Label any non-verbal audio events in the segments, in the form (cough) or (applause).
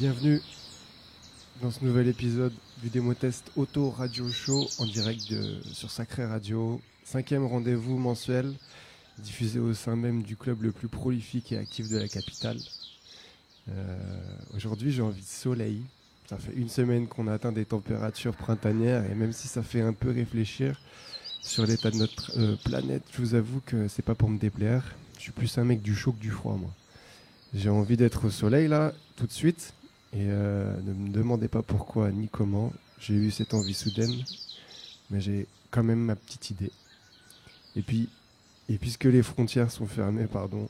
Bienvenue dans ce nouvel épisode du démo test Auto Radio Show en direct sur Sacré Radio. Cinquième rendez-vous mensuel diffusé au sein même du club le plus prolifique et actif de la capitale. Euh, Aujourd'hui, j'ai envie de soleil. Ça fait une semaine qu'on a atteint des températures printanières et même si ça fait un peu réfléchir sur l'état de notre euh, planète, je vous avoue que c'est pas pour me déplaire. Je suis plus un mec du chaud que du froid, moi. J'ai envie d'être au soleil là, tout de suite. Et euh, ne me demandez pas pourquoi ni comment. J'ai eu cette envie soudaine, mais j'ai quand même ma petite idée. Et puis, et puisque les frontières sont fermées, pardon,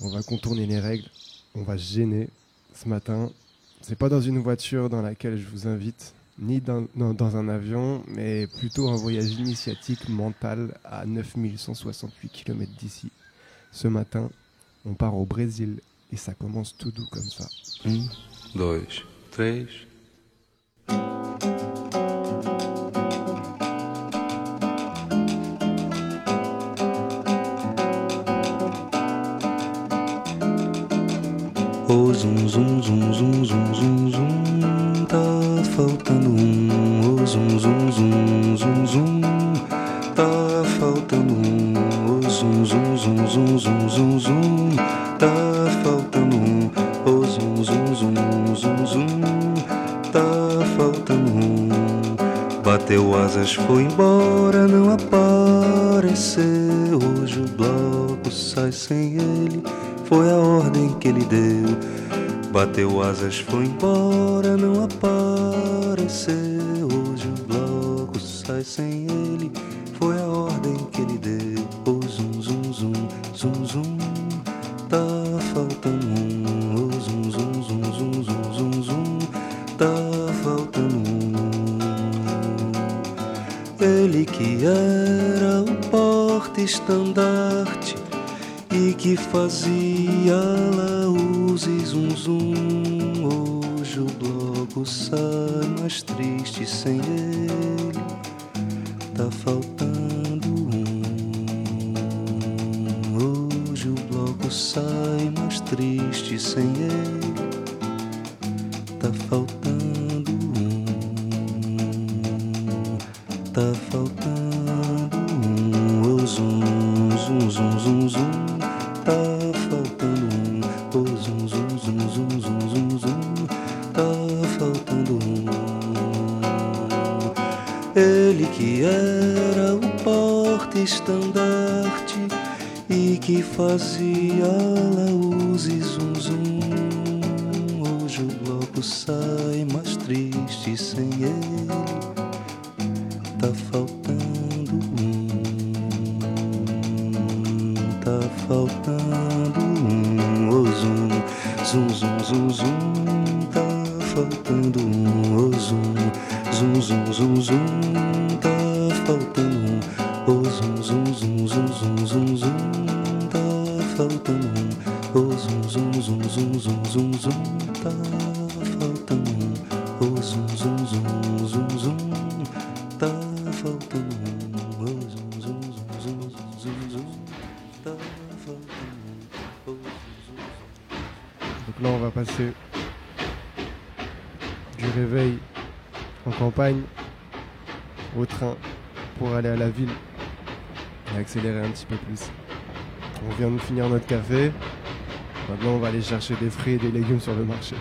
on va contourner les règles. On va se gêner ce matin. C'est pas dans une voiture dans laquelle je vous invite, ni dans, dans un avion, mais plutôt un voyage initiatique mental à 9168 km d'ici. Ce matin, on part au Brésil et ça commence tout doux comme ça. Um, dois, três. Oh, zum, zum, zum, zum, zum, zum, zum, tá faltando um. Oh, zum, zum, zum, zum, zum, tá faltando um. Oh, zum, zum, zum, zum, zum, zum, zum, Bateu asas, foi embora, não apareceu. Hoje o bloco sai sem ele, foi a ordem que ele deu. Bateu asas, foi embora, não apareceu. Hoje o bloco sai sem ele, foi a ordem que ele deu. Oh, zum, zum, zum, zum, zum, Que era o porta-estandarte e que fazia laús e zum zum. Hoje o bloco sai mais triste sem ele. Tá faltando um. Hoje o bloco sai mais triste sem ele. Ele que era o porta-estandarte e que fazia laús e zum, zum. Hoje o bloco sai mais triste sem ele. Tá faltando um. Tá faltando um. Oh, zum, zum, zum, zum, zum. Tá faltando um. Oh, zum, zum, zum, zum, zum. On vient de finir notre café. Maintenant, on va aller chercher des fruits et des légumes sur le marché.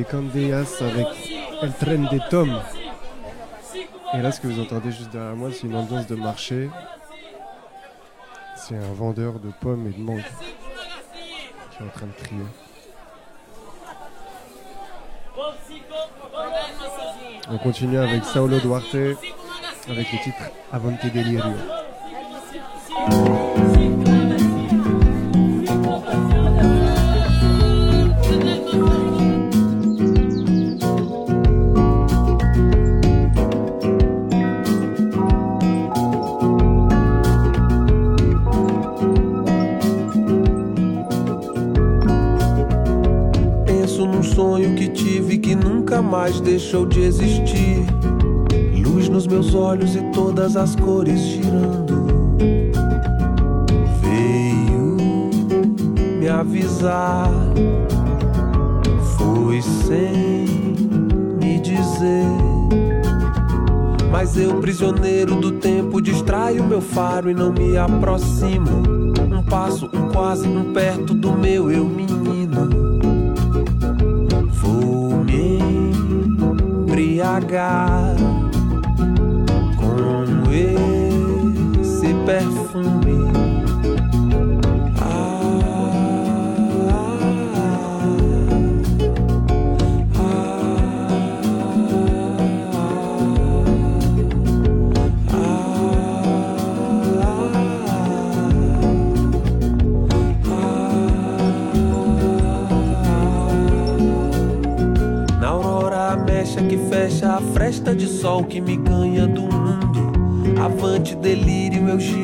C'était Candeas avec El Tren des Tom. Et là, ce que vous entendez juste derrière moi, c'est une ambiance de marché. C'est un vendeur de pommes et de mangues qui est en train de crier. On continue avec Saulo Duarte avec le titre Avante Delirio. Deixou de existir. Luz nos meus olhos e todas as cores girando. Veio me avisar, foi sem me dizer. Mas eu, prisioneiro do tempo, distraio meu faro e não me aproximo. Um passo, um quase, um perto do meu eu menino. I got. Com. Sol que me ganha do mundo. Avante delírio, eu giro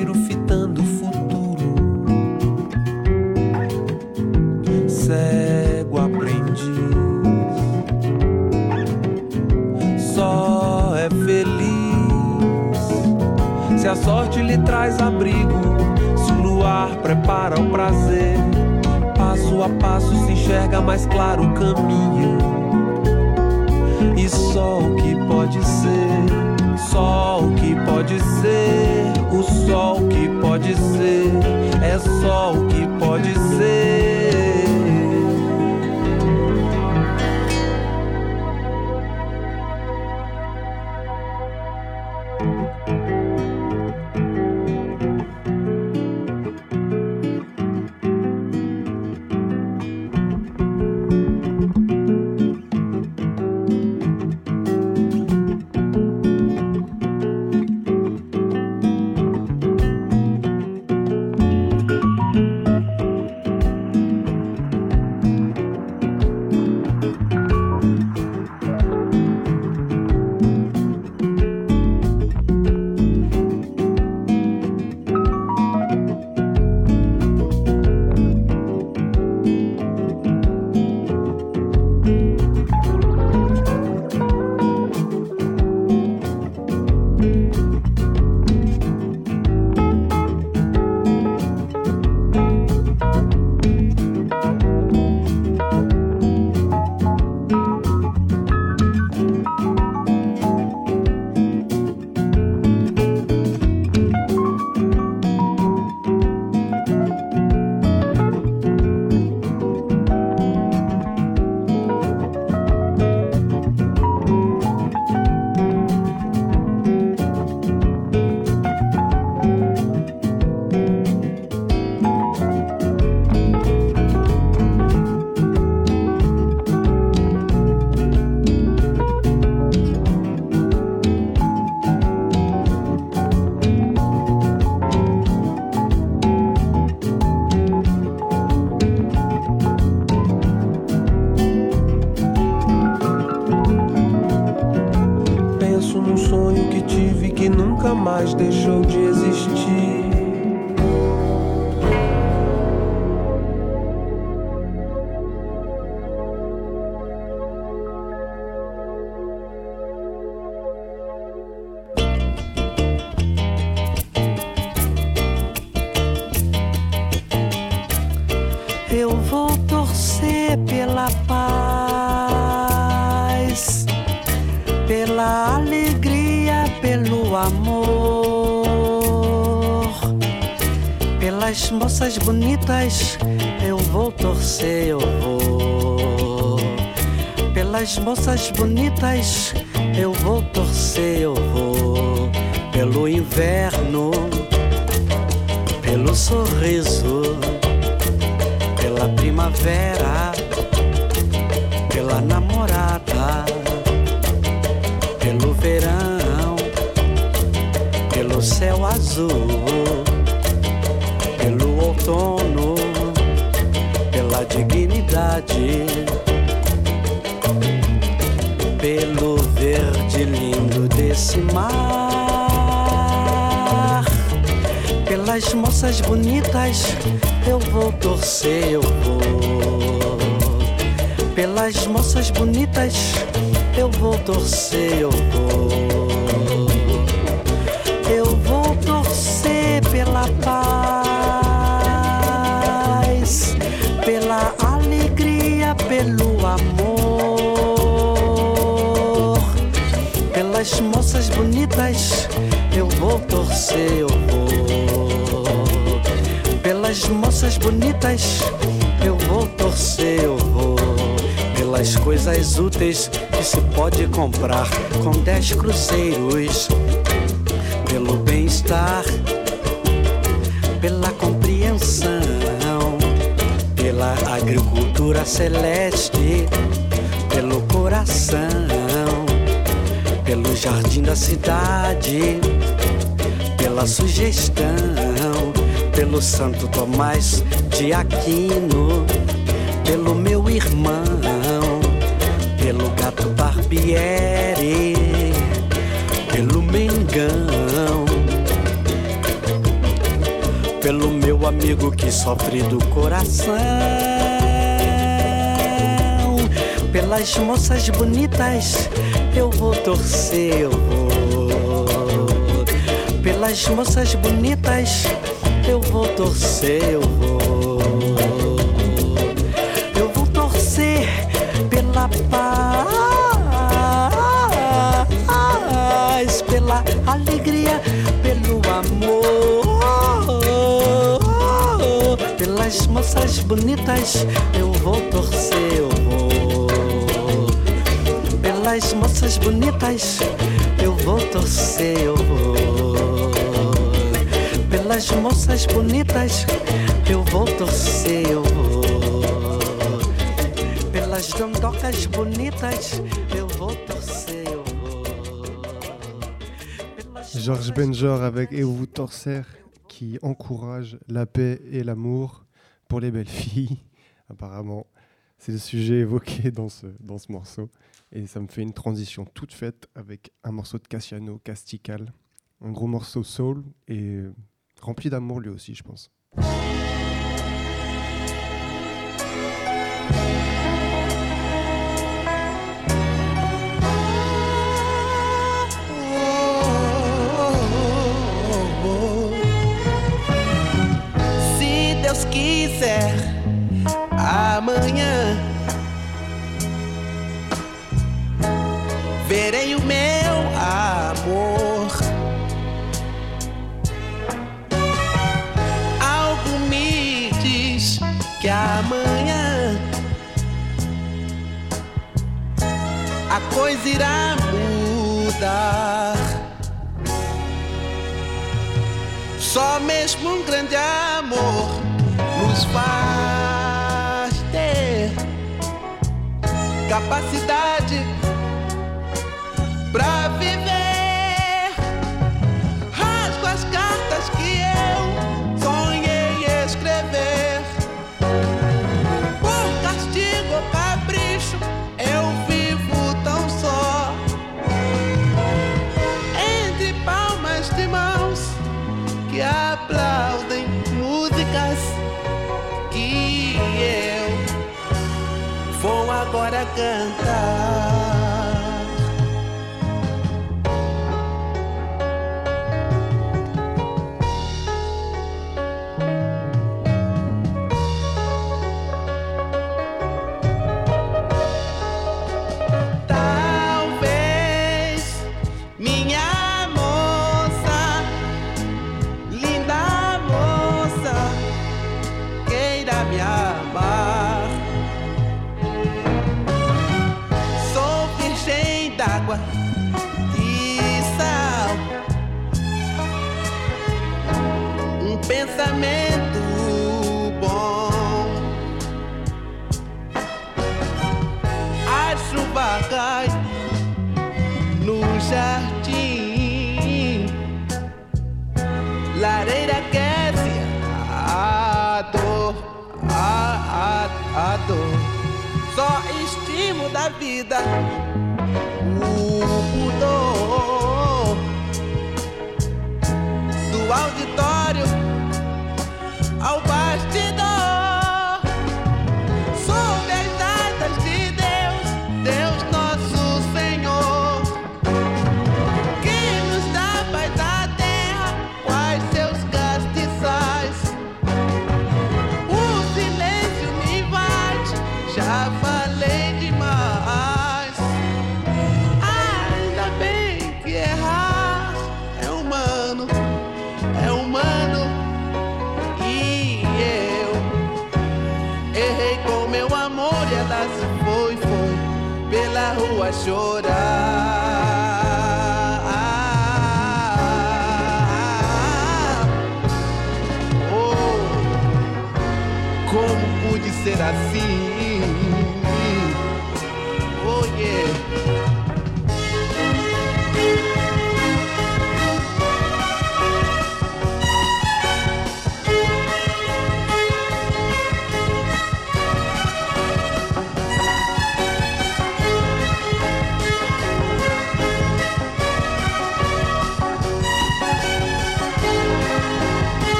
moças bonitas Pelas coisas úteis que se pode comprar com dez cruzeiros. Pelo bem-estar, pela compreensão, pela agricultura celeste, pelo coração pelo jardim da cidade, pela sugestão, pelo Santo Tomás de Aquino, pelo meu irmão, Barbieri, pelo Mengão, pelo meu amigo que sofre do coração pelas moças bonitas eu vou torcer, eu vou. Pelas moças bonitas eu vou torcer, eu vou. Moças bonitas eu vou torcer, eu vou. Pelas moças bonitas eu vou torcer, eu vou. Pelas moças bonitas eu vou torcer, eu vou. Pelas dondocas bonitas eu vou torcer, Georges Benjor avec Et vous torser qui encourage la paix et l'amour les belles filles. (laughs) Apparemment, c'est le sujet évoqué dans ce, dans ce morceau. Et ça me fait une transition toute faite avec un morceau de Cassiano, Castical. Un gros morceau soul et rempli d'amour lui aussi, je pense. Deus quiser, amanhã verei o meu amor. Algo me diz que amanhã a coisa irá mudar. Só mesmo um grande amor nos faz ter capacidade pra viver. Cantar. Só estímulo da vida. Chorar.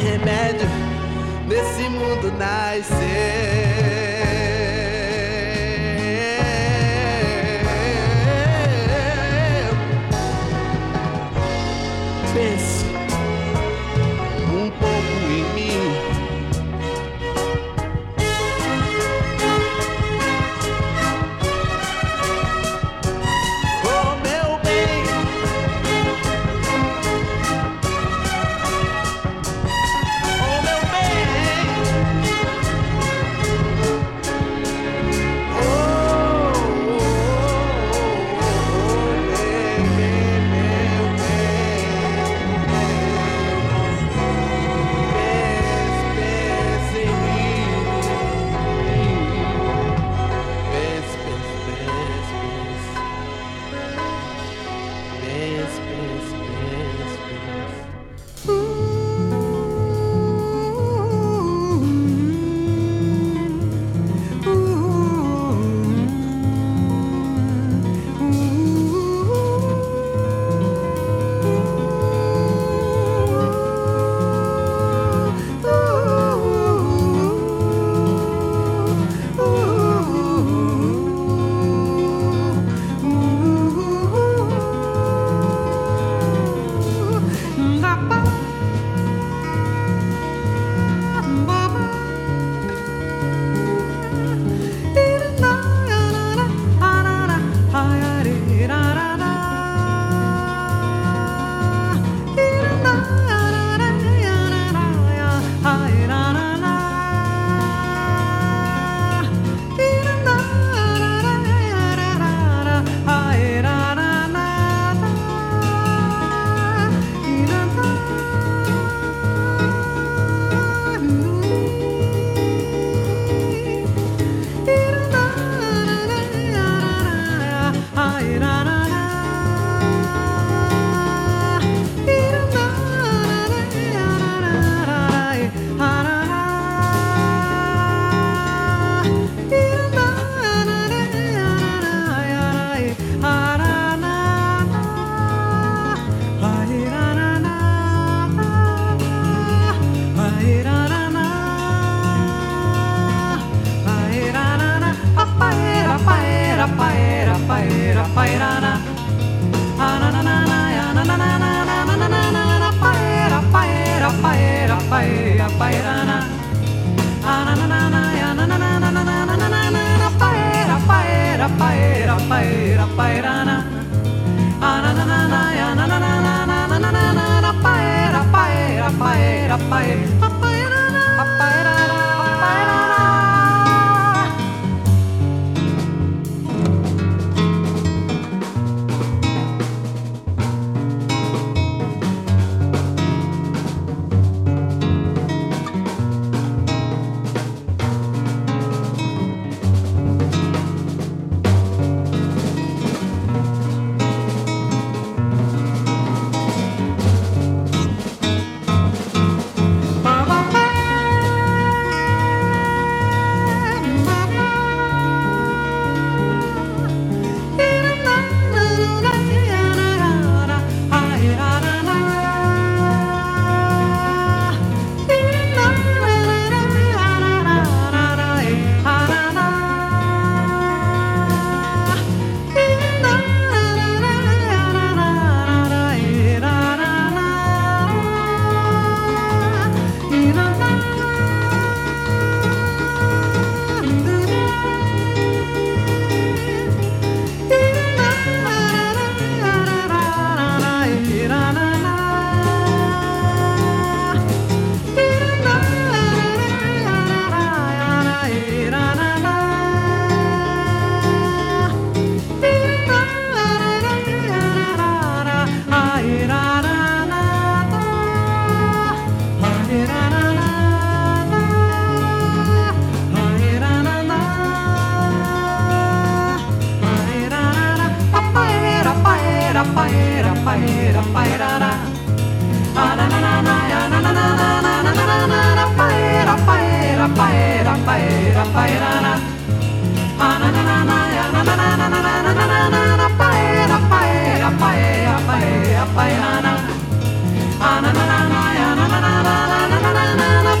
Remédio. Nesse mundo nascer.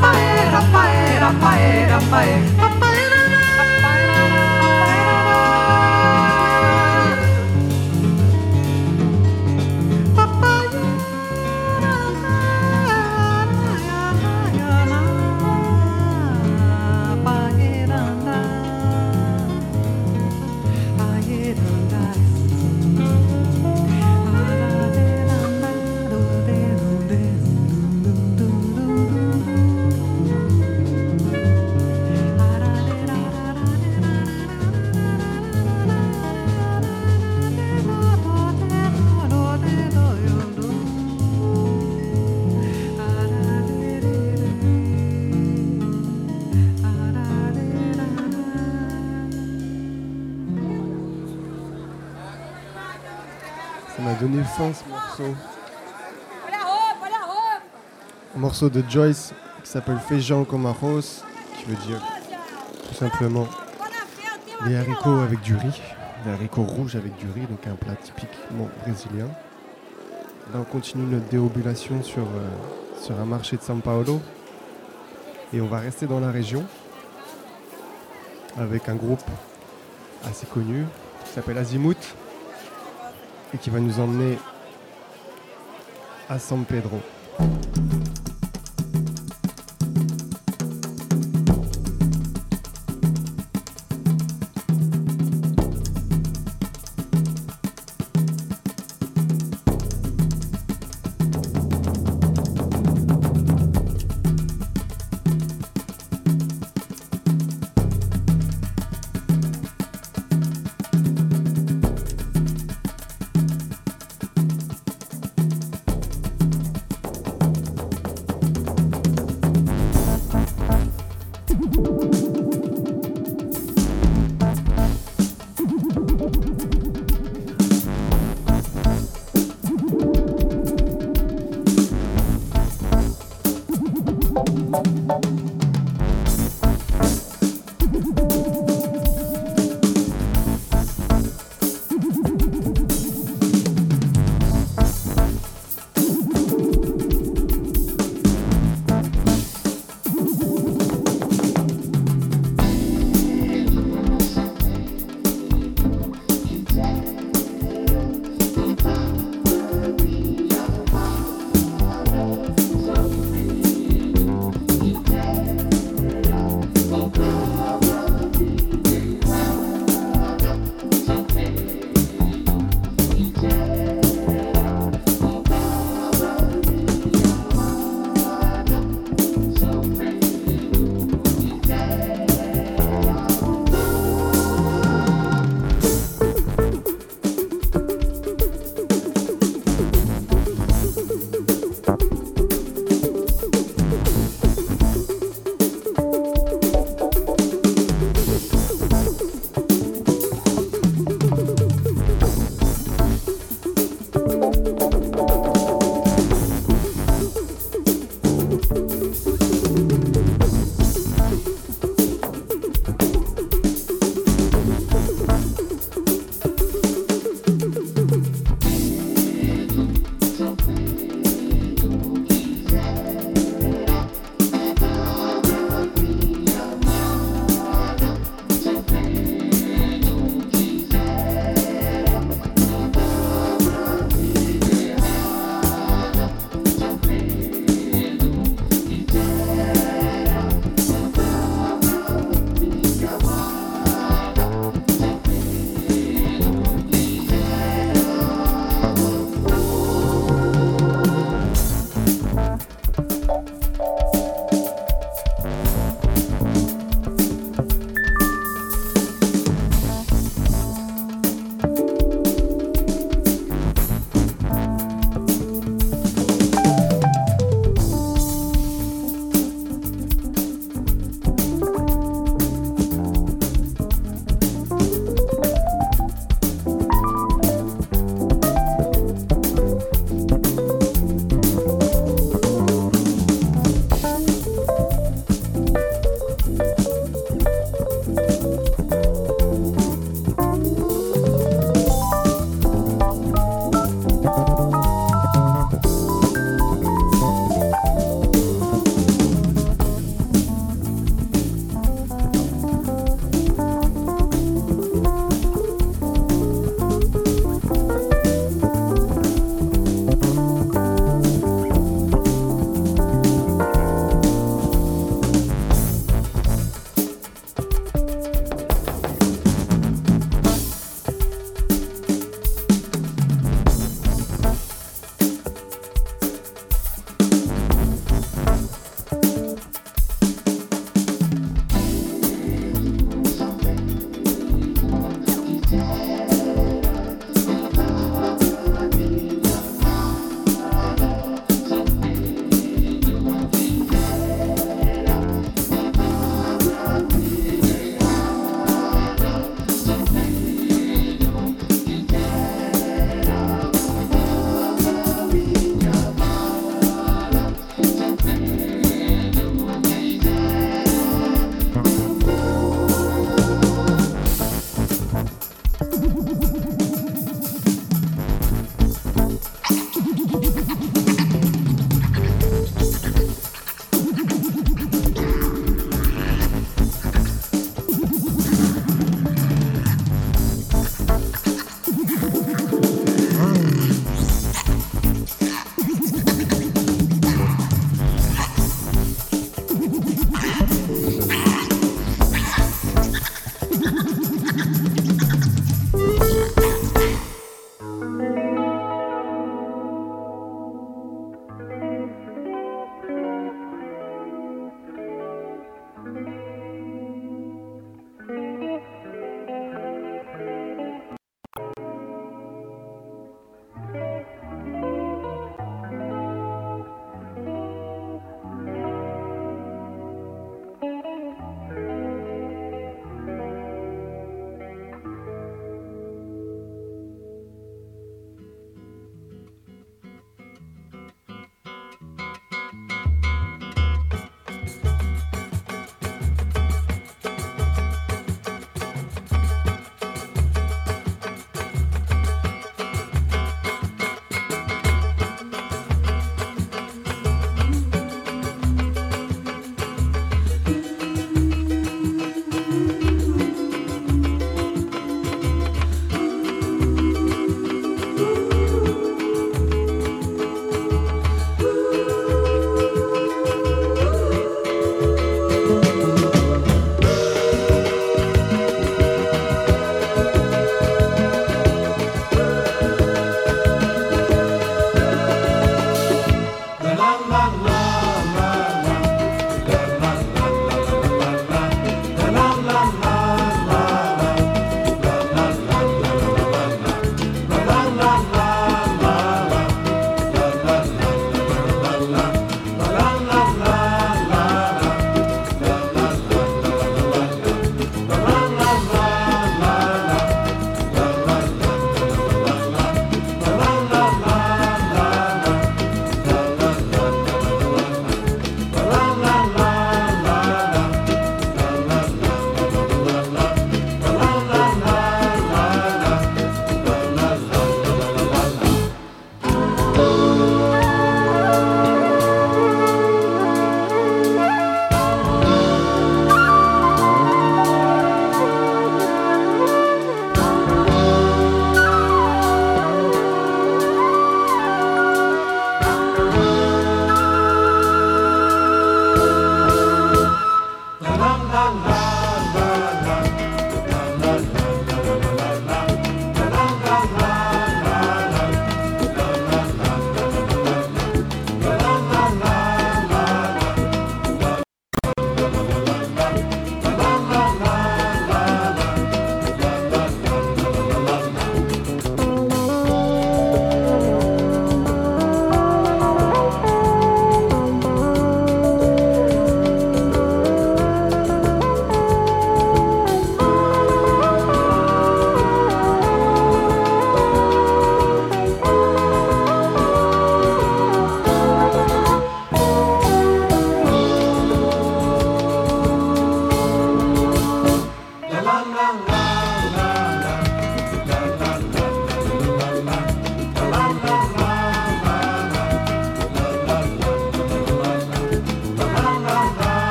pae, pae, pae, pae. Donné faim ce morceau. Un morceau de Joyce qui s'appelle Feijão com arroz, qui veut dire tout simplement des haricots avec du riz, des haricots rouges avec du riz, donc un plat typiquement brésilien. Là, on continue notre déambulation sur, euh, sur un marché de São Paulo et on va rester dans la région avec un groupe assez connu qui s'appelle Azimuth et qui va nous emmener à San Pedro.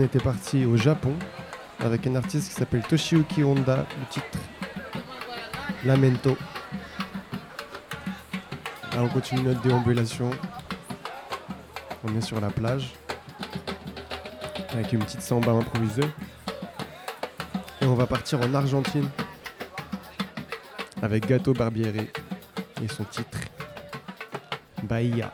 On était parti au Japon avec un artiste qui s'appelle Toshiyuki Honda, le titre Lamento. Là, on continue notre déambulation. On est sur la plage avec une petite samba improvisée. Et on va partir en Argentine avec Gato Barbieri et son titre Bahia.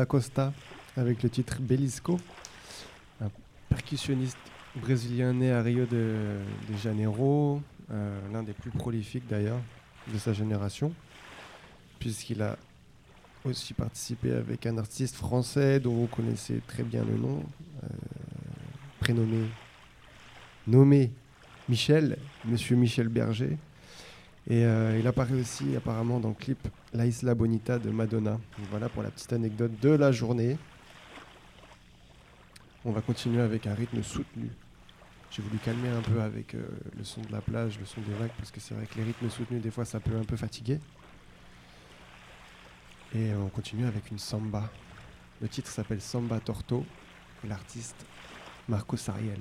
Paulinho da Costa avec le titre Belisco, un percussionniste brésilien né à Rio de, de Janeiro, euh, l'un des plus prolifiques d'ailleurs de sa génération, puisqu'il a aussi participé avec un artiste français dont vous connaissez très bien le nom, euh, prénommé, nommé Michel, Monsieur Michel Berger. Et euh, il apparaît aussi apparemment dans le clip La Isla Bonita de Madonna. Donc voilà pour la petite anecdote de la journée. On va continuer avec un rythme soutenu. J'ai voulu calmer un peu avec euh, le son de la plage, le son des vagues, parce que c'est vrai que les rythmes soutenus, des fois, ça peut un peu fatiguer. Et on continue avec une samba. Le titre s'appelle Samba Torto l'artiste Marco Sariel.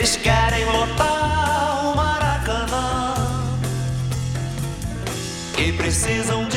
Eles querem lotar o Maracanã. E precisam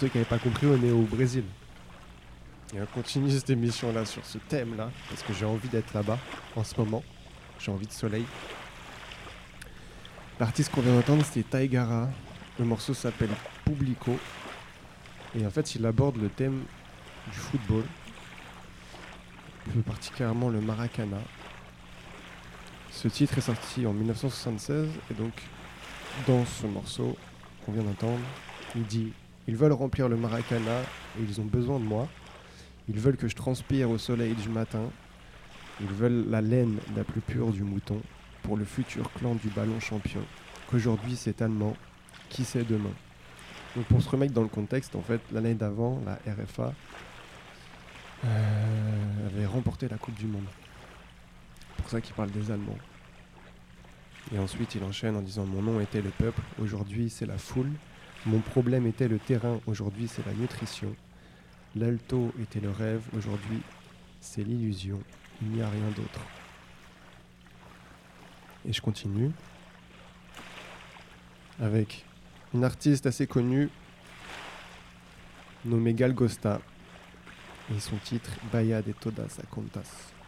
ceux qui n'avaient pas compris, on est au Brésil. Et on continue cette émission-là sur ce thème-là, parce que j'ai envie d'être là-bas en ce moment. J'ai envie de soleil. L'artiste qu'on vient d'entendre, c'était Taigara. Le morceau s'appelle Publico. Et en fait, il aborde le thème du football, plus particulièrement le Maracana. Ce titre est sorti en 1976 et donc dans ce morceau qu'on vient d'entendre, il dit Ils veulent remplir le Maracana et ils ont besoin de moi. Ils veulent que je transpire au soleil du matin. Ils veulent la laine la plus pure du mouton pour le futur clan du ballon champion. Qu'aujourd'hui c'est allemand, qui sait demain Donc pour se remettre dans le contexte, en fait, l'année d'avant, la RFA euh, avait remporté la Coupe du Monde. C'est pour ça qu'il parle des Allemands. Et ensuite, il enchaîne en disant Mon nom était le peuple, aujourd'hui c'est la foule. Mon problème était le terrain, aujourd'hui c'est la nutrition. L'alto était le rêve, aujourd'hui c'est l'illusion. Il n'y a rien d'autre. Et je continue avec une artiste assez connue nommée Gal Gosta et son titre Bahia de Todas a Contas.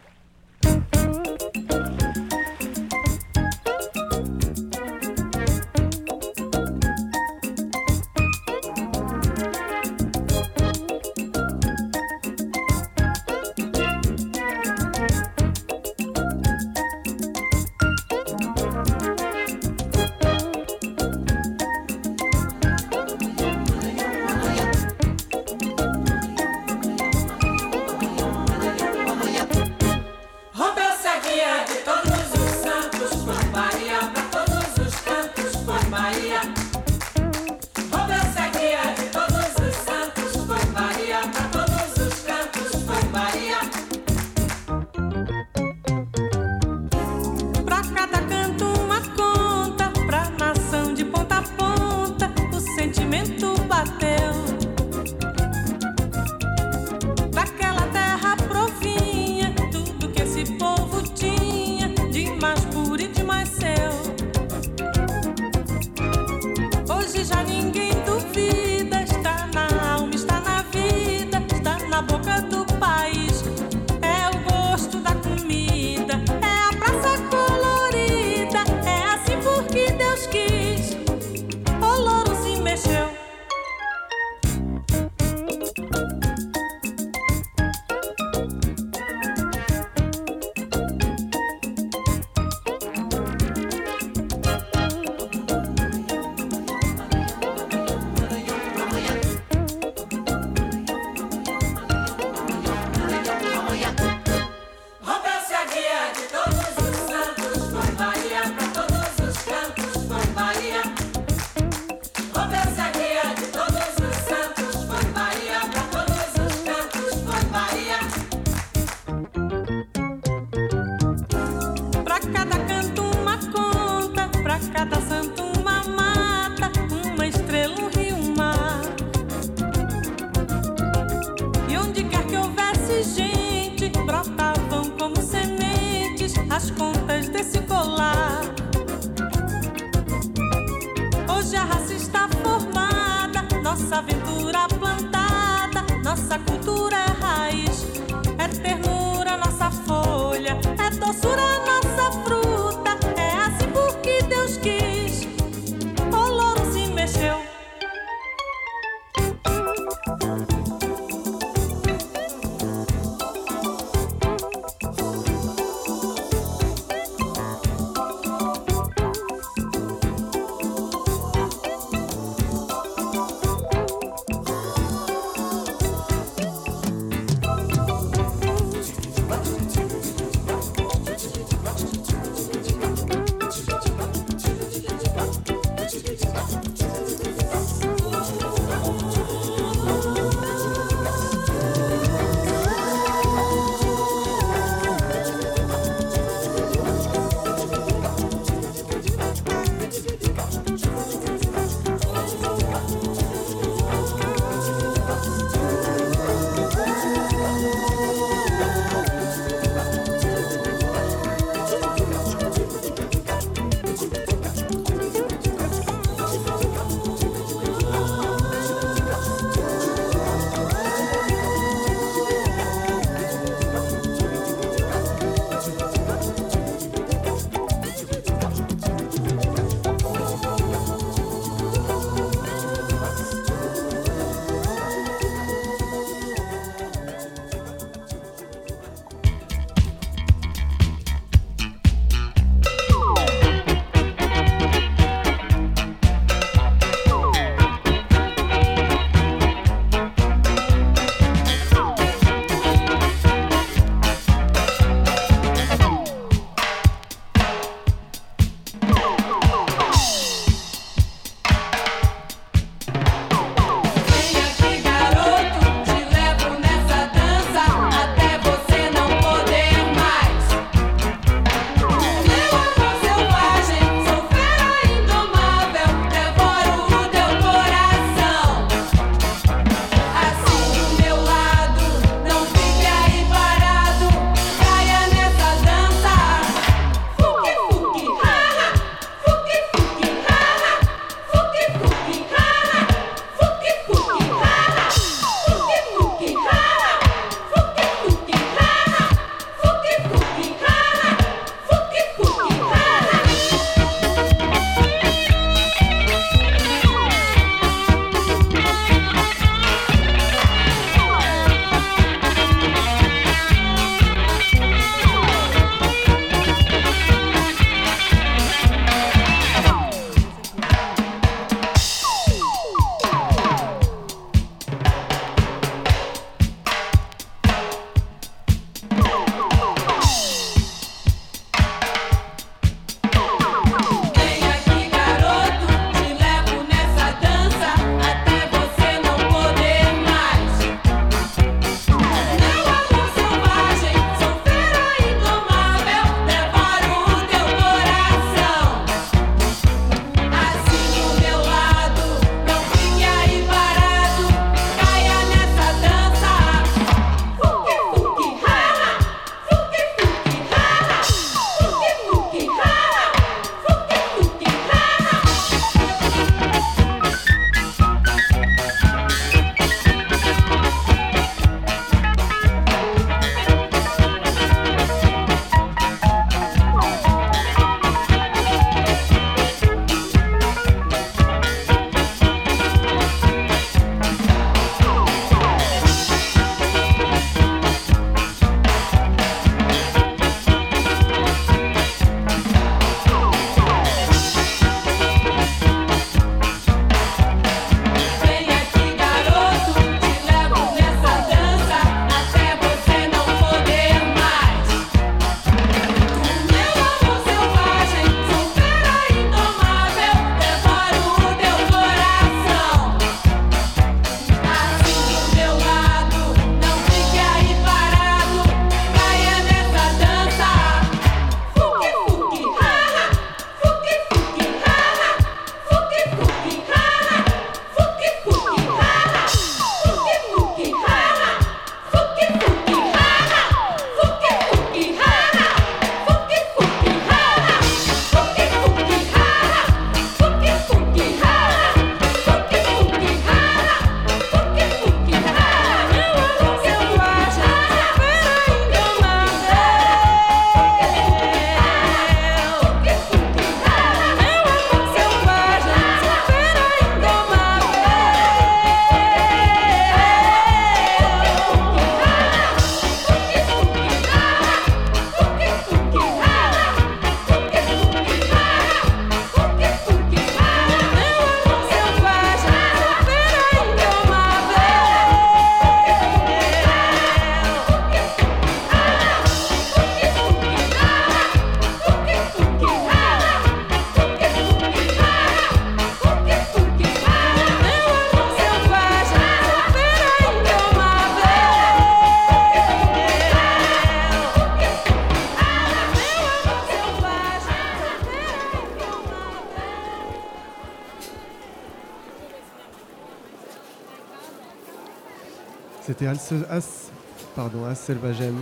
As, pardon, As Selvagem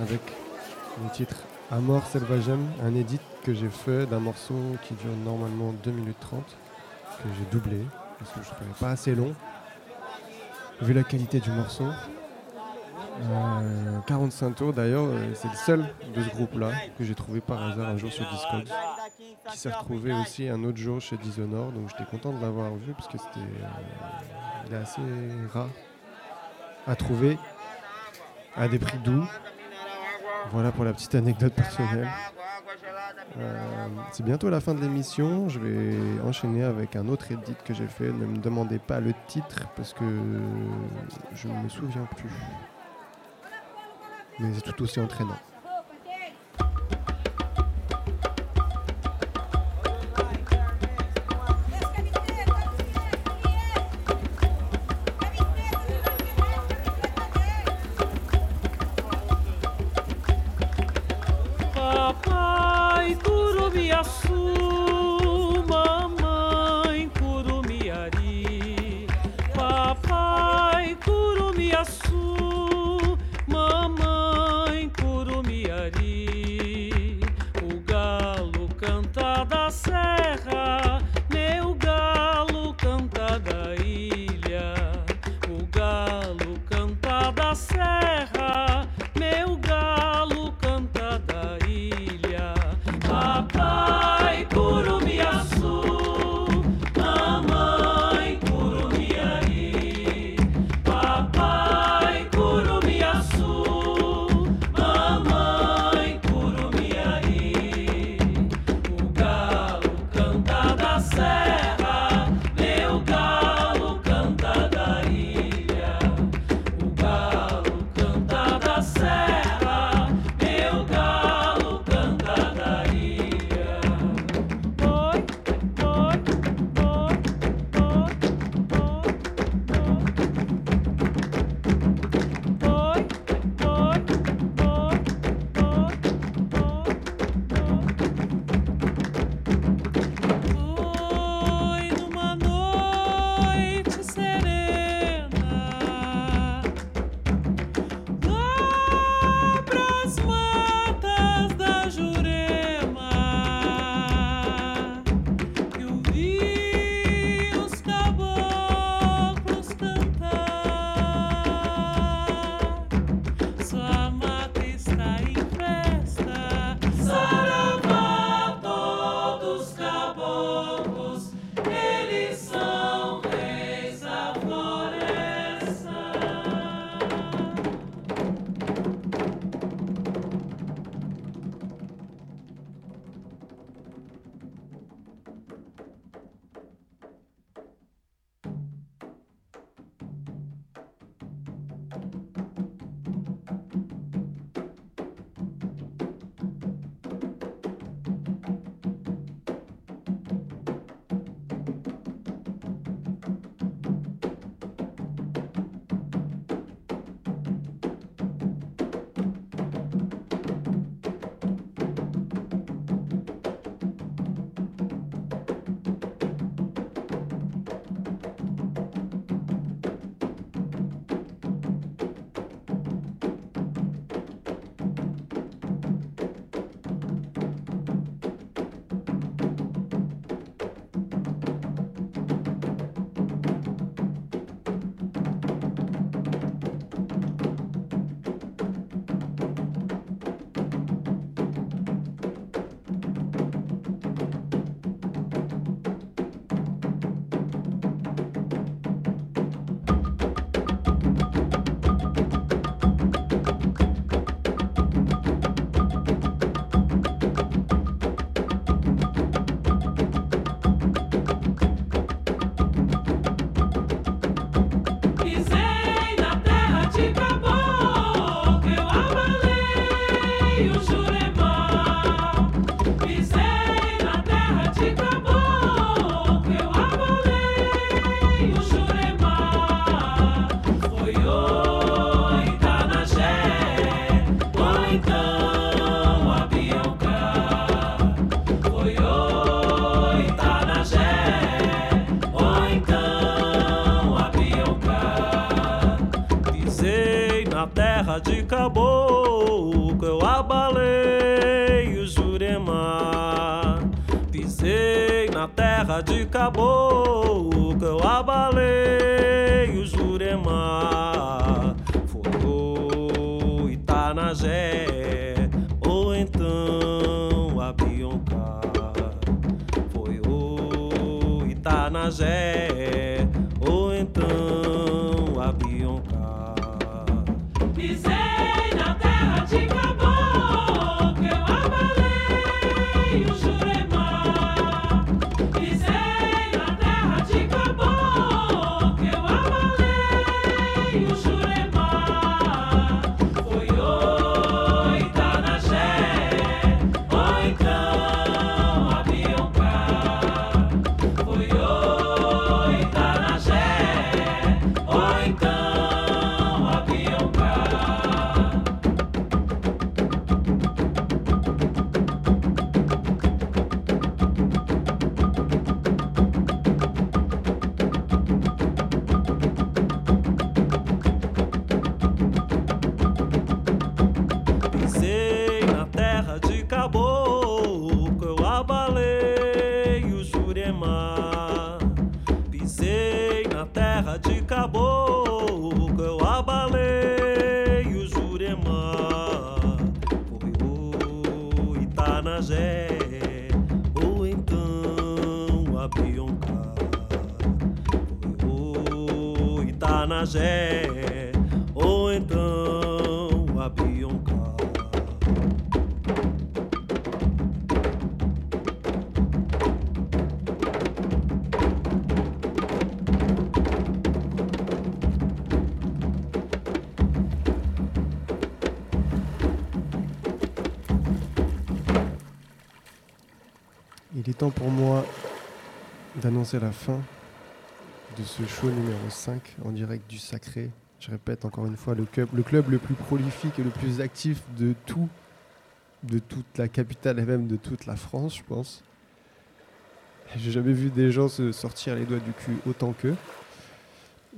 avec le titre Amor Selvagem, un edit que j'ai fait d'un morceau qui dure normalement 2 minutes 30, que j'ai doublé parce que je trouvais pas assez long. Vu la qualité du morceau. Euh, 45 tours d'ailleurs, euh, c'est le seul de ce groupe-là que j'ai trouvé par hasard un jour sur Discord qui s'est retrouvé aussi un autre jour chez Dishonored, donc j'étais content de l'avoir vu parce que c'était euh, est assez rare à trouver à des prix doux. Voilà pour la petite anecdote personnelle. Euh, c'est bientôt la fin de l'émission. Je vais enchaîner avec un autre edit que j'ai fait. Ne me demandez pas le titre parce que je ne me souviens plus. Mais c'est tout aussi entraînant. terra de caboclo eu abalei o Jurema. Pisei na terra de caboclo eu abalei o Jurema. Fodô, Itanagé, ou então a Bionca. Foi o Itanagé. D'annoncer la fin de ce show numéro 5 en direct du Sacré. Je répète encore une fois, le club, le club le plus prolifique et le plus actif de tout, de toute la capitale et même de toute la France, je pense. J'ai jamais vu des gens se sortir les doigts du cul autant qu'eux.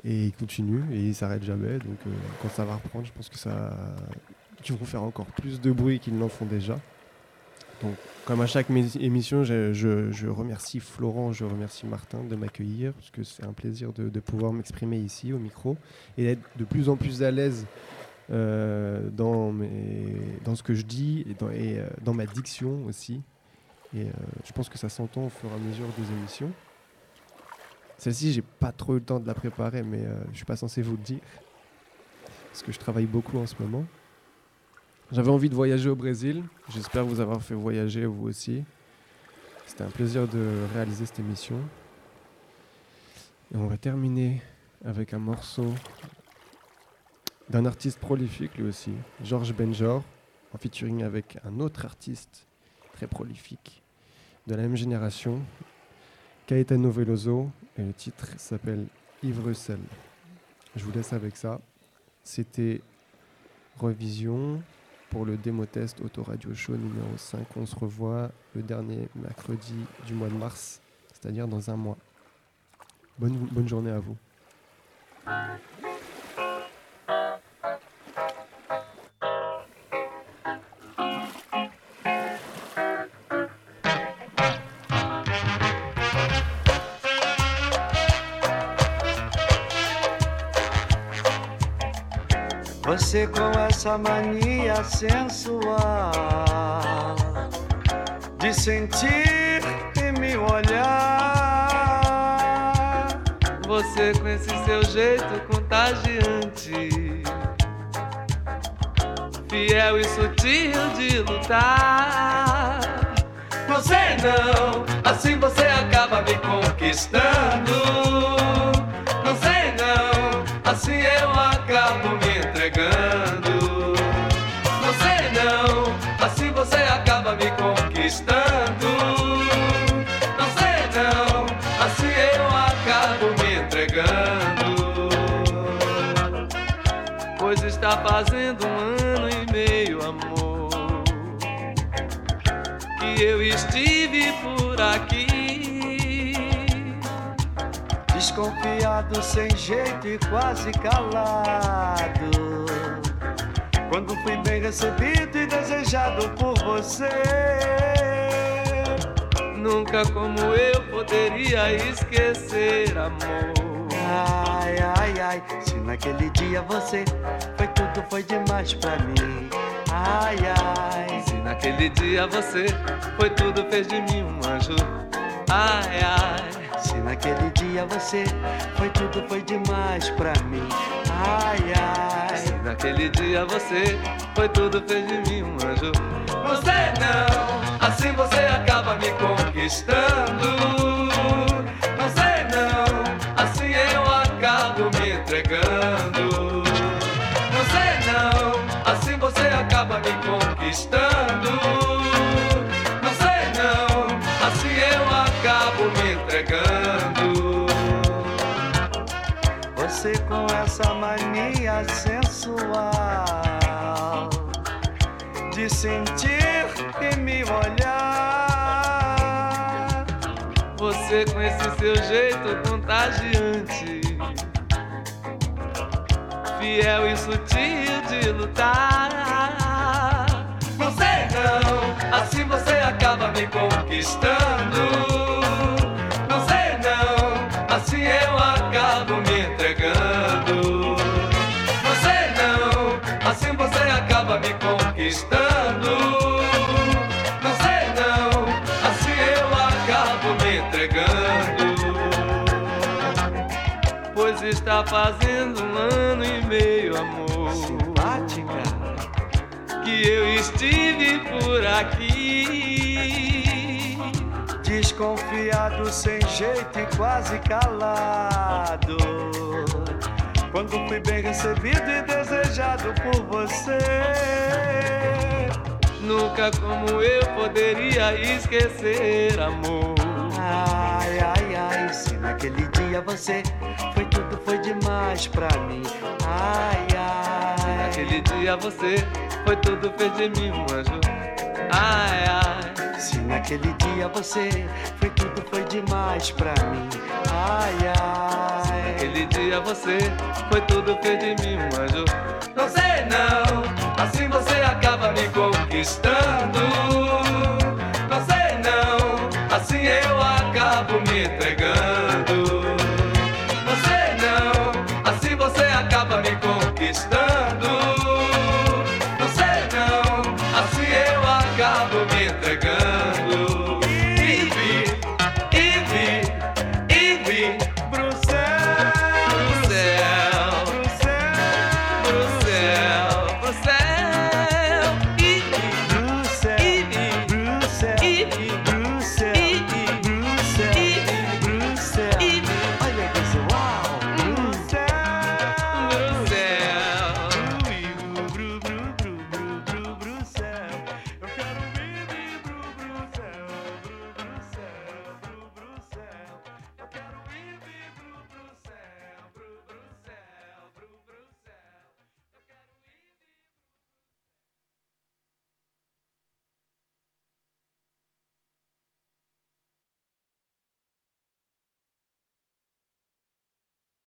Et ils continuent et ils s'arrêtent jamais. Donc euh, quand ça va reprendre, je pense que ça, qu'ils vont faire encore plus de bruit qu'ils n'en font déjà. Donc, comme à chaque émission, je, remercie Florent, je remercie Martin de m'accueillir, parce que c'est un plaisir de, pouvoir m'exprimer ici au micro et d'être de plus en plus à l'aise euh, dans, ce que je dis et dans, euh, ma diction aussi. Et euh, je pense que ça s'entend au fur et à mesure des émissions. Celle-ci, j'ai pas trop eu le temps de la préparer, mais je suis pas censé vous le dire, parce que je travaille beaucoup en ce moment. J'avais envie de voyager au Brésil. J'espère vous avoir fait voyager vous aussi. C'était un plaisir de réaliser cette émission. Et on va terminer avec un morceau d'un artiste prolifique lui aussi, Georges Benjor, en featuring avec un autre artiste très prolifique de la même génération, Caetano Veloso, et le titre s'appelle Ivre Sel. Je vous laisse avec ça. C'était Revision pour le démo test Autoradio Show numéro 5. On se revoit le dernier mercredi du mois de mars, c'est-à-dire dans un mois. Bonne, bonne journée à vous. Você com essa mania sensual de sentir e me olhar. Você com esse seu jeito contagiante, fiel e sutil de lutar. Não sei não, assim você acaba me conquistando. Sem jeito e quase calado. Quando fui bem recebido e desejado por você. Nunca como eu poderia esquecer, amor. Ai, ai, ai, se naquele dia você foi tudo, foi demais pra mim. Ai, ai, Se naquele dia você foi tudo, fez de mim um anjo. Ai, ai, naquele dia você foi tudo, foi demais pra mim. Ai, ai, naquele dia você foi tudo, fez de mim um anjo. Você não, assim você acaba me conquistando. Você não, assim eu acabo me entregando. Você não, assim você acaba me conquistando. Você com essa mania sensual de sentir e me olhar. Você com esse seu jeito contagiante, fiel e sutil de lutar. Você não, assim você acaba me conquistando. Conquistando. Você não, assim eu acabo me entregando. Pois está fazendo um ano e meio, amor, Simpática, que eu estive por aqui. desconfiado, sem jeito e quase calado. Quando fui bem recebido e desejado por você. Nunca como eu poderia esquecer, amor. Ai, ai, ai, se naquele dia você foi tudo, foi demais pra mim. Ai, ai, Naquele dia você foi tudo, fez de mim um anjo. Ai, ai. se naquele dia você foi tudo, foi demais pra mim. Ai, ai, Naquele dia você foi tudo, fez de mim um anjo. Não sei não, assim você acaba me conquistando.